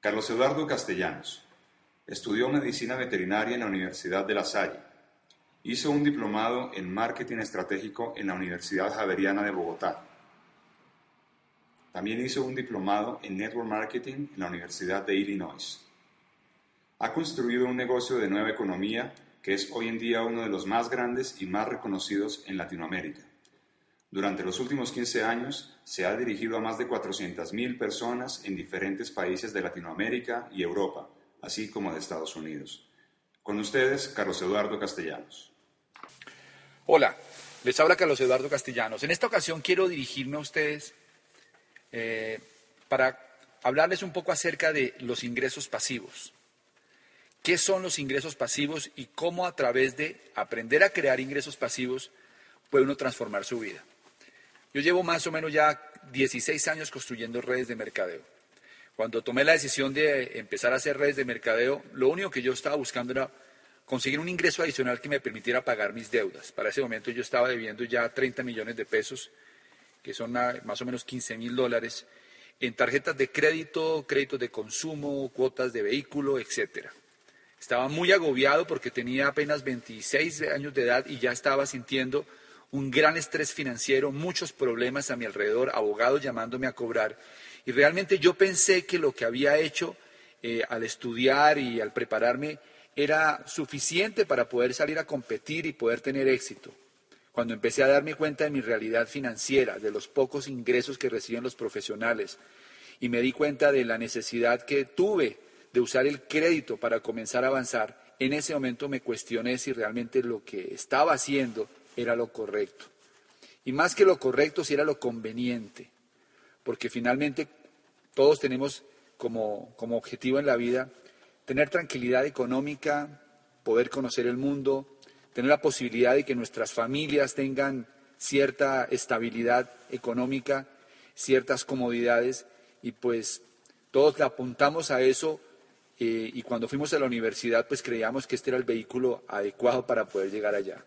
Carlos Eduardo Castellanos. Estudió medicina veterinaria en la Universidad de La Salle. Hizo un diplomado en marketing estratégico en la Universidad Javeriana de Bogotá. También hizo un diplomado en network marketing en la Universidad de Illinois. Ha construido un negocio de nueva economía que es hoy en día uno de los más grandes y más reconocidos en Latinoamérica. Durante los últimos 15 años se ha dirigido a más de 400.000 personas en diferentes países de Latinoamérica y Europa, así como de Estados Unidos. Con ustedes, Carlos Eduardo Castellanos. Hola, les habla Carlos Eduardo Castellanos. En esta ocasión quiero dirigirme a ustedes eh, para hablarles un poco acerca de los ingresos pasivos. ¿Qué son los ingresos pasivos y cómo a través de aprender a crear ingresos pasivos puede uno transformar su vida? Yo llevo más o menos ya 16 años construyendo redes de mercadeo. Cuando tomé la decisión de empezar a hacer redes de mercadeo, lo único que yo estaba buscando era conseguir un ingreso adicional que me permitiera pagar mis deudas. Para ese momento yo estaba debiendo ya 30 millones de pesos, que son más o menos 15 mil dólares, en tarjetas de crédito, créditos de consumo, cuotas de vehículo, etcétera. Estaba muy agobiado porque tenía apenas 26 años de edad y ya estaba sintiendo un gran estrés financiero, muchos problemas a mi alrededor, abogados llamándome a cobrar. Y realmente yo pensé que lo que había hecho eh, al estudiar y al prepararme era suficiente para poder salir a competir y poder tener éxito. Cuando empecé a darme cuenta de mi realidad financiera, de los pocos ingresos que reciben los profesionales, y me di cuenta de la necesidad que tuve de usar el crédito para comenzar a avanzar, en ese momento me cuestioné si realmente lo que estaba haciendo era lo correcto. Y más que lo correcto, si era lo conveniente. Porque finalmente todos tenemos como, como objetivo en la vida tener tranquilidad económica, poder conocer el mundo, tener la posibilidad de que nuestras familias tengan cierta estabilidad económica, ciertas comodidades, y pues todos le apuntamos a eso eh, y cuando fuimos a la universidad pues creíamos que este era el vehículo adecuado para poder llegar allá.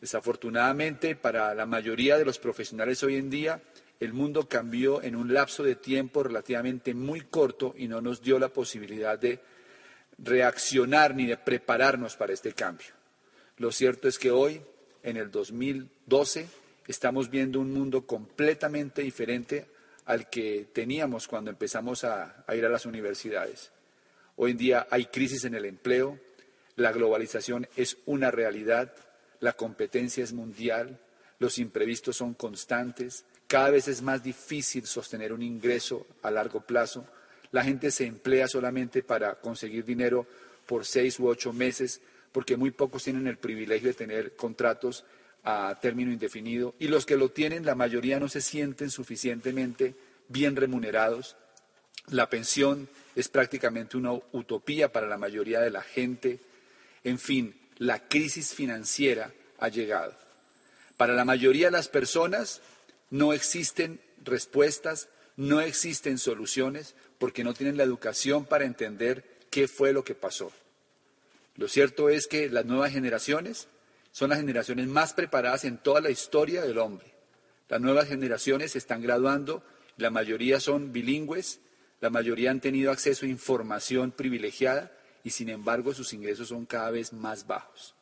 Desafortunadamente, para la mayoría de los profesionales hoy en día, el mundo cambió en un lapso de tiempo relativamente muy corto y no nos dio la posibilidad de reaccionar ni de prepararnos para este cambio. Lo cierto es que hoy, en el 2012, estamos viendo un mundo completamente diferente al que teníamos cuando empezamos a, ir a las universidades. Hoy en día hay crisis en el empleo, la globalización es una realidad, la competencia es mundial, los imprevistos son constantes, cada vez es más difícil sostener un ingreso a largo plazo, la gente se emplea solamente para conseguir dinero por seis u ocho meses, porque muy pocos tienen el privilegio de tener contratos a término indefinido y los que lo tienen, la mayoría no se sienten suficientemente bien remunerados. La pensión es prácticamente una utopía para la mayoría de la gente. En fin, la crisis financiera ha llegado. Para la mayoría de las personas no existen respuestas, no existen soluciones, porque no tienen la educación para entender qué fue lo que pasó. Lo cierto es que las nuevas generaciones son las generaciones más preparadas en toda la historia del hombre. Las nuevas generaciones están graduando, la mayoría son bilingües, la mayoría han tenido acceso a información privilegiada y sin embargo sus ingresos son cada vez más bajos.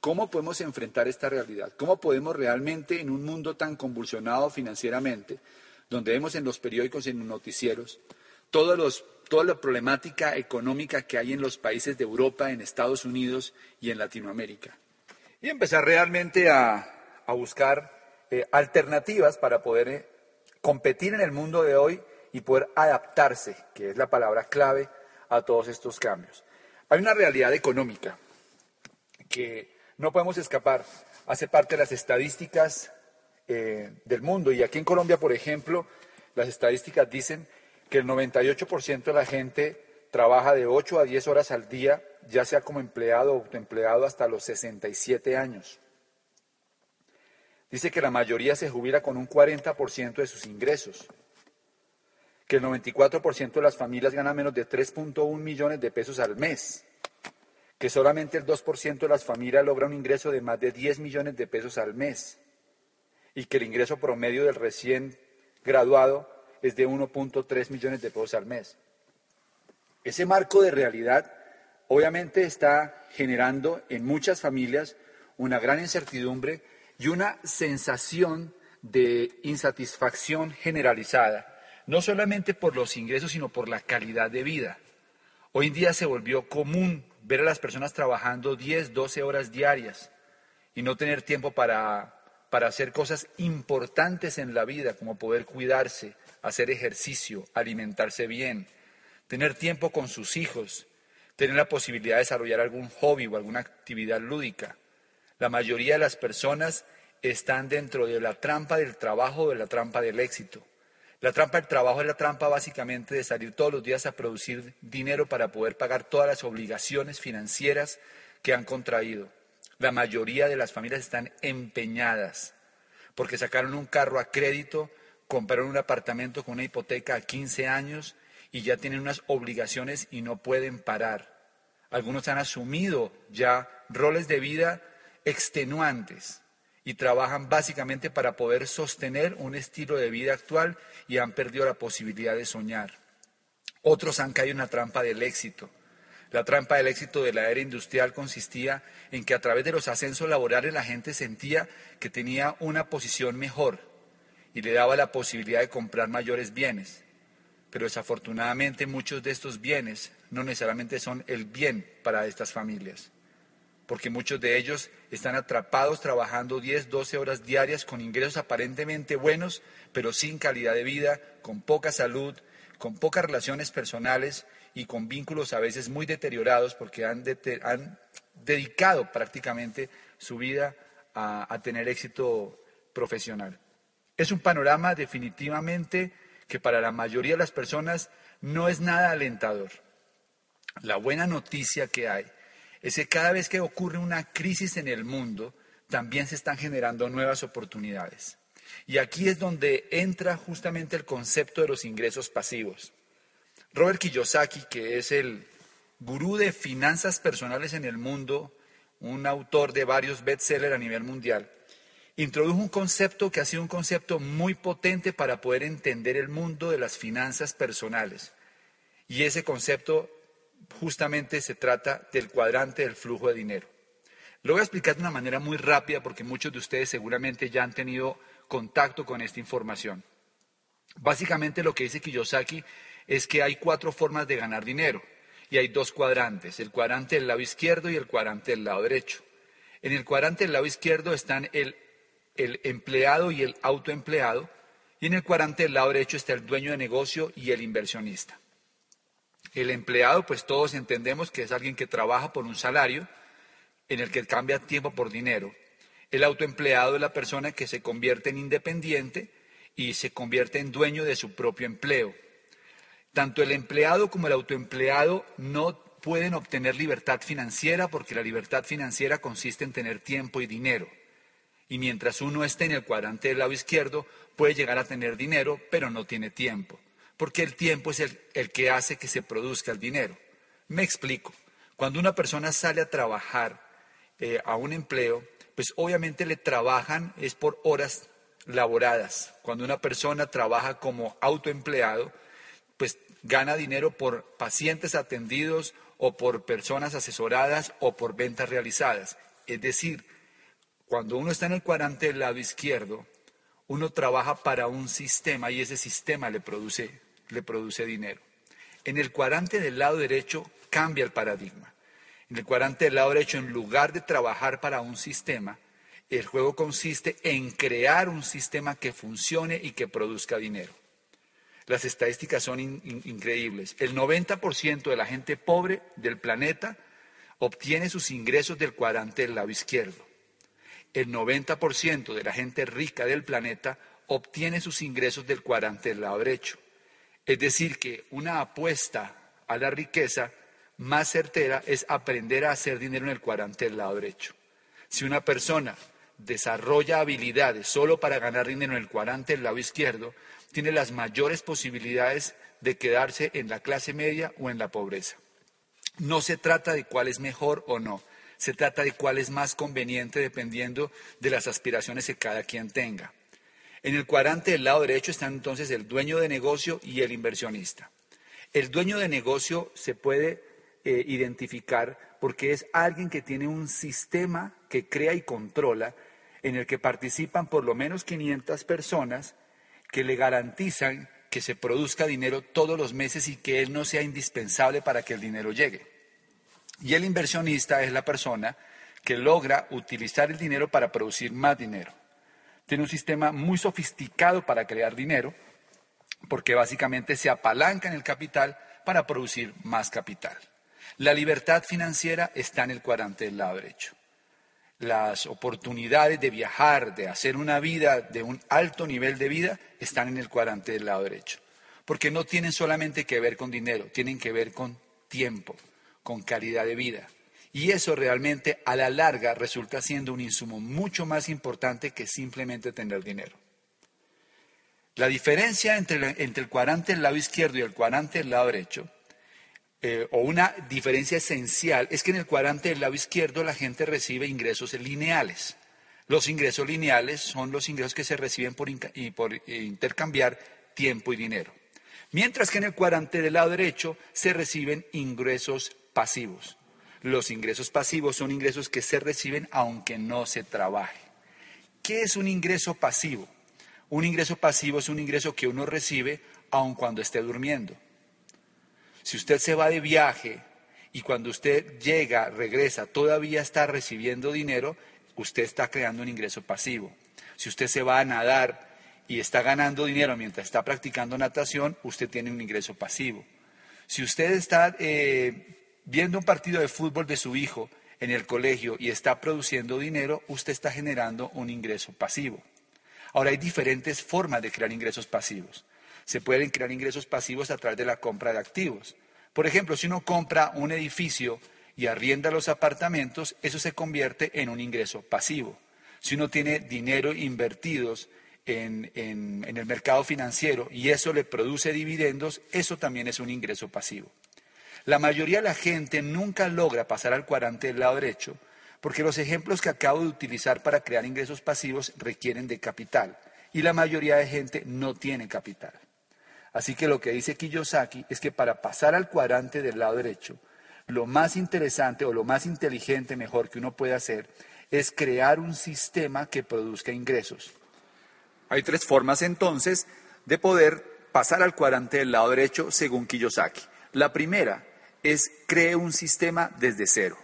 ¿Cómo podemos enfrentar esta realidad? ¿Cómo podemos realmente en un mundo tan convulsionado financieramente, donde vemos en los periódicos y en los noticieros toda la problemática económica que hay en los países de Europa, en Estados Unidos y en Latinoamérica? Y empezar realmente a, buscar eh, alternativas para poder eh, competir en el mundo de hoy y poder adaptarse, que es la palabra clave a todos estos cambios. Hay una realidad económica que no podemos escapar, hace parte de las estadísticas eh, del mundo y aquí en Colombia, por ejemplo, las estadísticas dicen que el 98% de la gente trabaja de 8 a 10 horas al día, ya sea como empleado o autoempleado hasta los 67 años. Dice que la mayoría se jubila con un 40% de sus ingresos que el 94% de las familias gana menos de 3.1 millones de pesos al mes, que solamente el 2% de las familias logra un ingreso de más de 10 millones de pesos al mes y que el ingreso promedio del recién graduado es de 1.3 millones de pesos al mes. Ese marco de realidad obviamente está generando en muchas familias una gran incertidumbre y una sensación de insatisfacción generalizada, no solamente por los ingresos, sino por la calidad de vida. Hoy en día se volvió común ver a las personas trabajando 10, 12 horas diarias y no tener tiempo para, para hacer cosas importantes en la vida, como poder cuidarse, hacer ejercicio, alimentarse bien, tener tiempo con sus hijos, tener la posibilidad de desarrollar algún hobby o alguna actividad lúdica. La mayoría de las personas están dentro de la trampa del trabajo o de la trampa del éxito. La trampa del trabajo es la trampa básicamente de salir todos los días a producir dinero para poder pagar todas las obligaciones financieras que han contraído. La mayoría de las familias están empeñadas porque sacaron un carro a crédito, compraron un apartamento con una hipoteca a 15 años y ya tienen unas obligaciones y no pueden parar. Algunos han asumido ya roles de vida extenuantes y trabajan básicamente para poder sostener un estilo de vida actual y han perdido la posibilidad de soñar. Otros han caído en la trampa del éxito. La trampa del éxito de la era industrial consistía en que a través de los ascensos laborales la gente sentía que tenía una posición mejor y le daba la posibilidad de comprar mayores bienes. Pero desafortunadamente muchos de estos bienes no necesariamente son el bien para estas familias porque muchos de ellos están atrapados trabajando 10, 12 horas diarias con ingresos aparentemente buenos, pero sin calidad de vida, con poca salud, con pocas relaciones personales y con vínculos a veces muy deteriorados porque han, dedicado prácticamente su vida a tener éxito profesional. Es un panorama definitivamente que para la mayoría de las personas no es nada alentador. La buena noticia que hay es que cada vez que ocurre una crisis en el mundo, también se están generando nuevas oportunidades. Y aquí es donde entra justamente el concepto de los ingresos pasivos. Robert Kiyosaki, que es el gurú de finanzas personales en el mundo, un autor de varios bestsellers a nivel mundial, introdujo un concepto que ha sido un concepto muy potente para poder entender el mundo de las finanzas personales. Y ese concepto justamente se trata del cuadrante del flujo de dinero. Lo voy a explicar de una manera muy rápida porque muchos de ustedes seguramente ya han tenido contacto con esta información. Básicamente lo que dice Kiyosaki es que hay cuatro formas de ganar dinero y hay dos cuadrantes, el cuadrante del lado izquierdo y el cuadrante del lado derecho. En el cuadrante del lado izquierdo están el, el empleado y el autoempleado y en el cuadrante del lado derecho está el dueño de negocio y el inversionista. El empleado, pues todos entendemos que es alguien que trabaja por un salario en el que cambia tiempo por dinero. El autoempleado es la persona que se convierte en independiente y se convierte en dueño de su propio empleo. Tanto el empleado como el autoempleado no pueden obtener libertad financiera porque la libertad financiera consiste en tener tiempo y dinero. Y mientras uno esté en el cuadrante del lado izquierdo, puede llegar a tener dinero, pero no tiene tiempo porque el tiempo es el, que hace que se produzca el dinero. Me explico. Cuando una persona sale a trabajar eh, a un empleo, pues obviamente le trabajan es por horas laboradas. Cuando una persona trabaja como autoempleado, pues gana dinero por pacientes atendidos o por personas asesoradas o por ventas realizadas. Es decir, cuando uno está en el cuadrante del lado izquierdo, uno trabaja para un sistema y ese sistema le produce le produce dinero. En el cuadrante del lado derecho cambia el paradigma. En el cuadrante del lado derecho, en lugar de trabajar para un sistema, el juego consiste en crear un sistema que funcione y que produzca dinero. Las estadísticas son increíbles. El 90% de la gente pobre del planeta obtiene sus ingresos del cuadrante del lado izquierdo. El 90% de la gente rica del planeta obtiene sus ingresos del cuadrante del lado derecho. Es decir, que una apuesta a la riqueza más certera es aprender a hacer dinero en el cuadrante del lado derecho. Si una persona desarrolla habilidades solo para ganar dinero en el cuadrante del lado izquierdo, tiene las mayores posibilidades de quedarse en la clase media o en la pobreza. No se trata de cuál es mejor o no, se trata de cuál es más conveniente dependiendo de las aspiraciones que cada quien tenga. En el cuadrante del lado derecho están entonces el dueño de negocio y el inversionista. El dueño de negocio se puede eh, identificar porque es alguien que tiene un sistema que crea y controla en el que participan por lo menos 500 personas que le garantizan que se produzca dinero todos los meses y que él no sea indispensable para que el dinero llegue. Y el inversionista es la persona que logra utilizar el dinero para producir más dinero. Tiene un sistema muy sofisticado para crear dinero, porque básicamente se apalanca en el capital para producir más capital. La libertad financiera está en el cuadrante del lado derecho. Las oportunidades de viajar, de hacer una vida de un alto nivel de vida, están en el cuadrante del lado derecho. Porque no tienen solamente que ver con dinero, tienen que ver con tiempo, con calidad de vida. Y eso realmente a la larga resulta siendo un insumo mucho más importante que simplemente tener dinero. La diferencia entre, el cuadrante del lado izquierdo y el cuadrante del lado derecho, eh, o una diferencia esencial, es que en el cuadrante del lado izquierdo la gente recibe ingresos lineales. Los ingresos lineales son los ingresos que se reciben por, por intercambiar tiempo y dinero. Mientras que en el cuadrante del lado derecho se reciben ingresos pasivos. Los ingresos pasivos son ingresos que se reciben aunque no se trabaje. ¿Qué es un ingreso pasivo? Un ingreso pasivo es un ingreso que uno recibe aun cuando esté durmiendo. Si usted se va de viaje y cuando usted llega, regresa, todavía está recibiendo dinero, usted está creando un ingreso pasivo. Si usted se va a nadar y está ganando dinero mientras está practicando natación, usted tiene un ingreso pasivo. Si usted está eh, viendo un partido de fútbol de su hijo en el colegio y está produciendo dinero, usted está generando un ingreso pasivo. Ahora hay diferentes formas de crear ingresos pasivos. Se pueden crear ingresos pasivos a través de la compra de activos. Por ejemplo, si uno compra un edificio y arrienda los apartamentos, eso se convierte en un ingreso pasivo. Si uno tiene dinero invertidos en, en, el mercado financiero y eso le produce dividendos, eso también es un ingreso pasivo. La mayoría de la gente nunca logra pasar al cuadrante del lado derecho porque los ejemplos que acabo de utilizar para crear ingresos pasivos requieren de capital y la mayoría de gente no tiene capital. Así que lo que dice Kiyosaki es que para pasar al cuadrante del lado derecho, lo más interesante o lo más inteligente mejor que uno puede hacer es crear un sistema que produzca ingresos. Hay tres formas entonces de poder pasar al cuadrante del lado derecho según Kiyosaki. La primera es cree un sistema desde cero,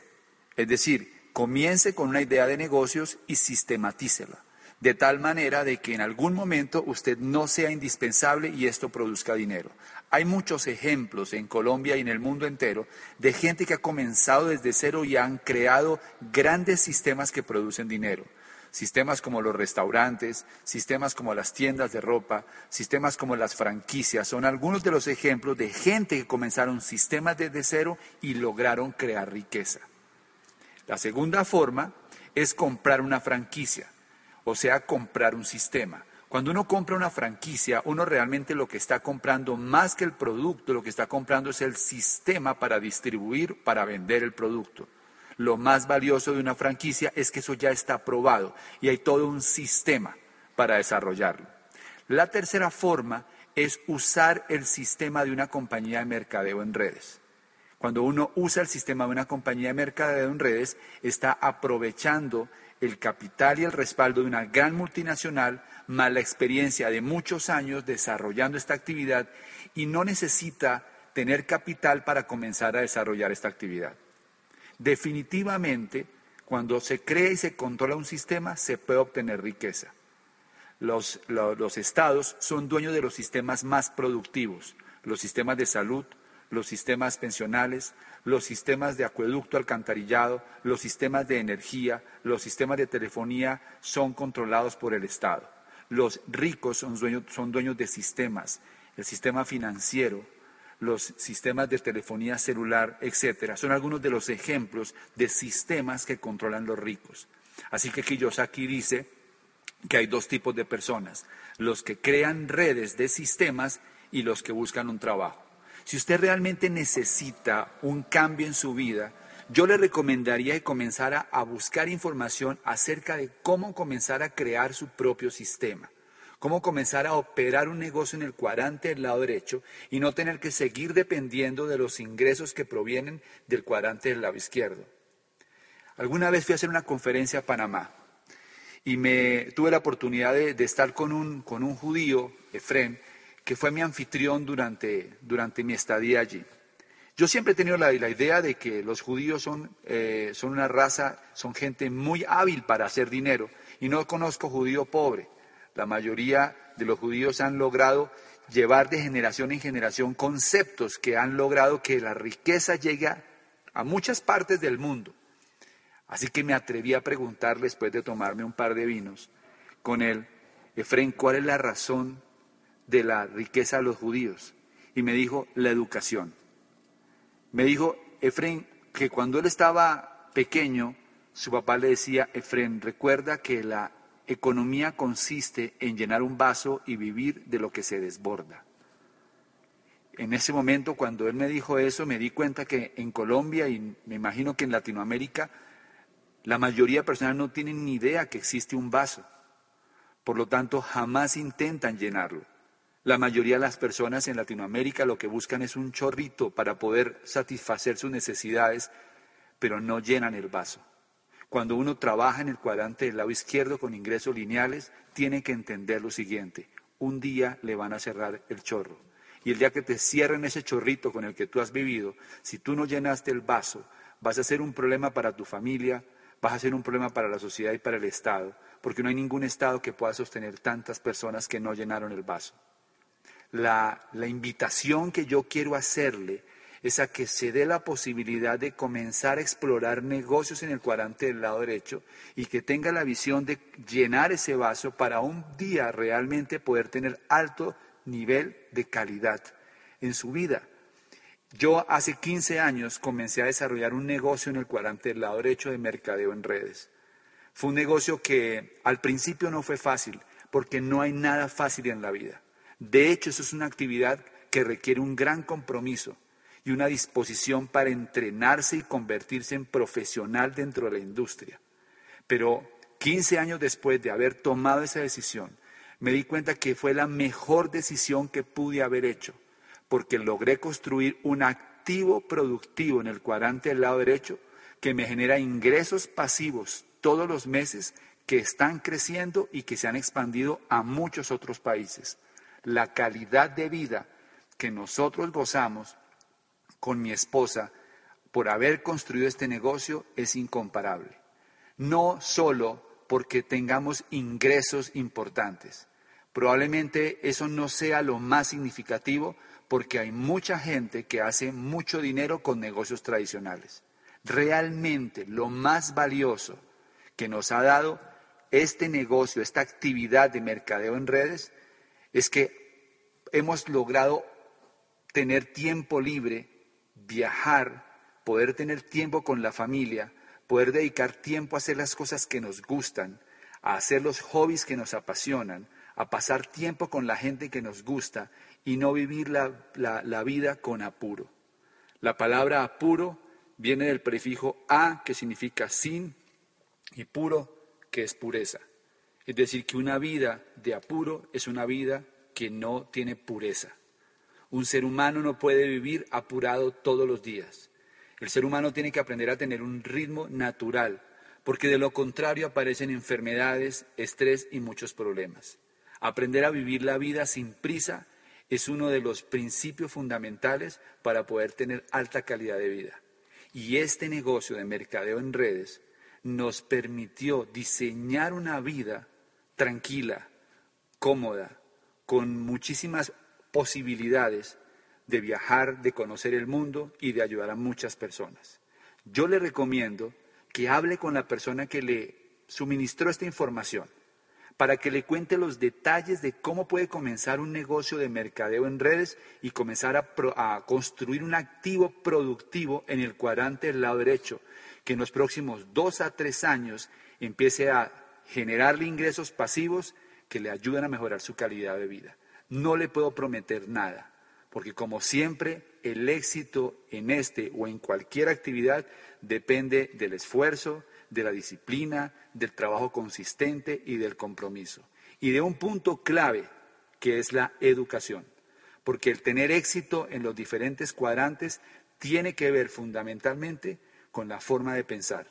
es decir, comience con una idea de negocios y sistematícela, de tal manera de que en algún momento usted no sea indispensable y esto produzca dinero. Hay muchos ejemplos en Colombia y en el mundo entero de gente que ha comenzado desde cero y han creado grandes sistemas que producen dinero. Sistemas como los restaurantes, sistemas como las tiendas de ropa, sistemas como las franquicias, son algunos de los ejemplos de gente que comenzaron sistemas desde cero y lograron crear riqueza. La segunda forma es comprar una franquicia, o sea, comprar un sistema. Cuando uno compra una franquicia, uno realmente lo que está comprando más que el producto, lo que está comprando es el sistema para distribuir, para vender el producto. Lo más valioso de una franquicia es que eso ya está probado y hay todo un sistema para desarrollarlo. La tercera forma es usar el sistema de una compañía de mercadeo en redes. Cuando uno usa el sistema de una compañía de mercadeo en redes, está aprovechando el capital y el respaldo de una gran multinacional, más la experiencia de muchos años desarrollando esta actividad y no necesita tener capital para comenzar a desarrollar esta actividad. Definitivamente, cuando se crea y se controla un sistema, se puede obtener riqueza. Los, estados son dueños de los sistemas más productivos, los sistemas de salud, los sistemas pensionales, los sistemas de acueducto alcantarillado, los sistemas de energía, los sistemas de telefonía son controlados por el Estado. Los ricos son dueños, son dueños de sistemas, el sistema financiero, los sistemas de telefonía celular, etcétera. Son algunos de los ejemplos de sistemas que controlan los ricos. Así que Kiyosaki dice que hay dos tipos de personas, los que crean redes de sistemas y los que buscan un trabajo. Si usted realmente necesita un cambio en su vida, yo le recomendaría que comenzara a buscar información acerca de cómo comenzar a crear su propio sistema, Cómo comenzar a operar un negocio en el cuadrante del lado derecho y no tener que seguir dependiendo de los ingresos que provienen del cuadrante del lado izquierdo. Alguna vez fui a hacer una conferencia a Panamá y me tuve la oportunidad de, estar con un, judío, Efren, que fue mi anfitrión durante, mi estadía allí. Yo siempre he tenido la, idea de que los judíos eh, son una raza, son gente muy hábil para hacer dinero y no conozco judío pobre. La mayoría de los judíos han logrado llevar de generación en generación conceptos que han logrado que la riqueza llegue a muchas partes del mundo. Así que me atreví a preguntar después de tomarme un par de vinos con él, Efren, ¿cuál es la razón de la riqueza de los judíos? Y me dijo, la educación. Me dijo, Efren, que cuando él estaba pequeño, su papá le decía, Efren, recuerda que la economía consiste en llenar un vaso y vivir de lo que se desborda. En ese momento, cuando él me dijo eso, me di cuenta que en Colombia y me imagino que en Latinoamérica, la mayoría de personas no tienen ni idea que existe un vaso. Por lo tanto, jamás intentan llenarlo. La mayoría de las personas en Latinoamérica lo que buscan es un chorrito para poder satisfacer sus necesidades, pero no llenan el vaso. Cuando uno trabaja en el cuadrante del lado izquierdo con ingresos lineales, tiene que entender lo siguiente. Un día le van a cerrar el chorro. Y el día que te cierren ese chorrito con el que tú has vivido, si tú no llenaste el vaso, vas a ser un problema para tu familia, vas a ser un problema para la sociedad y para el Estado, porque no hay ningún Estado que pueda sostener tantas personas que no llenaron el vaso. La, la invitación que yo quiero hacerle es a que se dé la posibilidad de comenzar a explorar negocios en el cuadrante del lado derecho y que tenga la visión de llenar ese vaso para un día realmente poder tener alto nivel de calidad en su vida. Yo hace 15 años comencé a desarrollar un negocio en el cuadrante del lado derecho de mercadeo en redes. Fue un negocio que al principio no fue fácil, porque no hay nada fácil en la vida. De hecho, eso es una actividad que requiere un gran compromiso y una disposición para entrenarse y convertirse en profesional dentro de la industria. Pero 15 años después de haber tomado esa decisión, me di cuenta que fue la mejor decisión que pude haber hecho porque logré construir un activo productivo en el cuadrante del lado derecho que me genera ingresos pasivos todos los meses que están creciendo y que se han expandido a muchos otros países. La calidad de vida que nosotros gozamos con mi esposa por haber construido este negocio es incomparable. No solo porque tengamos ingresos importantes. Probablemente eso no sea lo más significativo, porque hay mucha gente que hace mucho dinero con negocios tradicionales. Realmente lo más valioso que nos ha dado este negocio, esta actividad de mercadeo en redes, es que hemos logrado tener tiempo libre, viajar, poder tener tiempo con la familia, poder dedicar tiempo a hacer las cosas que nos gustan, a hacer los hobbies que nos apasionan, a pasar tiempo con la gente que nos gusta y no vivir la, vida con apuro. La palabra apuro viene del prefijo a, que significa sin, y puro, que es pureza. Es decir, que una vida de apuro es una vida que no tiene pureza. Un ser humano no puede vivir apurado todos los días. El ser humano tiene que aprender a tener un ritmo natural, porque de lo contrario aparecen enfermedades, estrés y muchos problemas. Aprender a vivir la vida sin prisa es uno de los principios fundamentales para poder tener alta calidad de vida. Y este negocio de mercadeo en redes nos permitió diseñar una vida tranquila, cómoda, con muchísimas posibilidades de viajar, de conocer el mundo y de ayudar a muchas personas. Yo le recomiendo que hable con la persona que le suministró esta información para que le cuente los detalles de cómo puede comenzar un negocio de mercadeo en redes y comenzar a, construir un activo productivo en el cuadrante del lado derecho, que en los próximos dos a tres años empiece a generarle ingresos pasivos que le ayuden a mejorar su calidad de vida. No le puedo prometer nada, porque como siempre, el éxito en este o en cualquier actividad depende del esfuerzo, de la disciplina, del trabajo consistente y del compromiso. y de un punto clave que es la educación, porque el tener éxito en los diferentes cuadrantes tiene que ver fundamentalmente con la forma de pensar.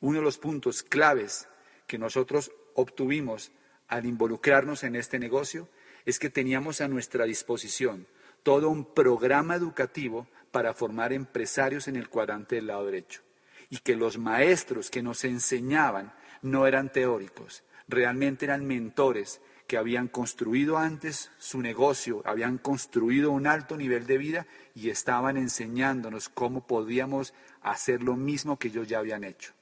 Uno de los puntos claves que nosotros obtuvimos al involucrarnos en este negocio es que teníamos a nuestra disposición todo un programa educativo para formar empresarios en el cuadrante del lado derecho y que los maestros que nos enseñaban no eran teóricos, realmente eran mentores que habían construido antes su negocio, habían construido un alto nivel de vida y estaban enseñándonos cómo podíamos hacer lo mismo que ellos ya habían hecho.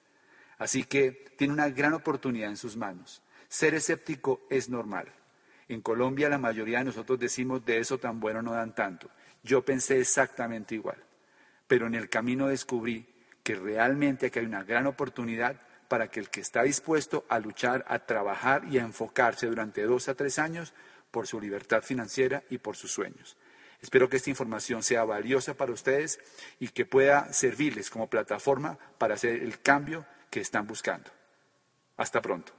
Así que tiene una gran oportunidad en sus manos. Ser escéptico es normal. En Colombia la mayoría de nosotros decimos de eso tan bueno no dan tanto. Yo pensé exactamente igual. Pero en el camino descubrí que realmente aquí hay una gran oportunidad para que el que está dispuesto a luchar, a trabajar y a enfocarse durante dos a tres años por su libertad financiera y por sus sueños. Espero que esta información sea valiosa para ustedes y que pueda servirles como plataforma para hacer el cambio que están buscando. Hasta pronto.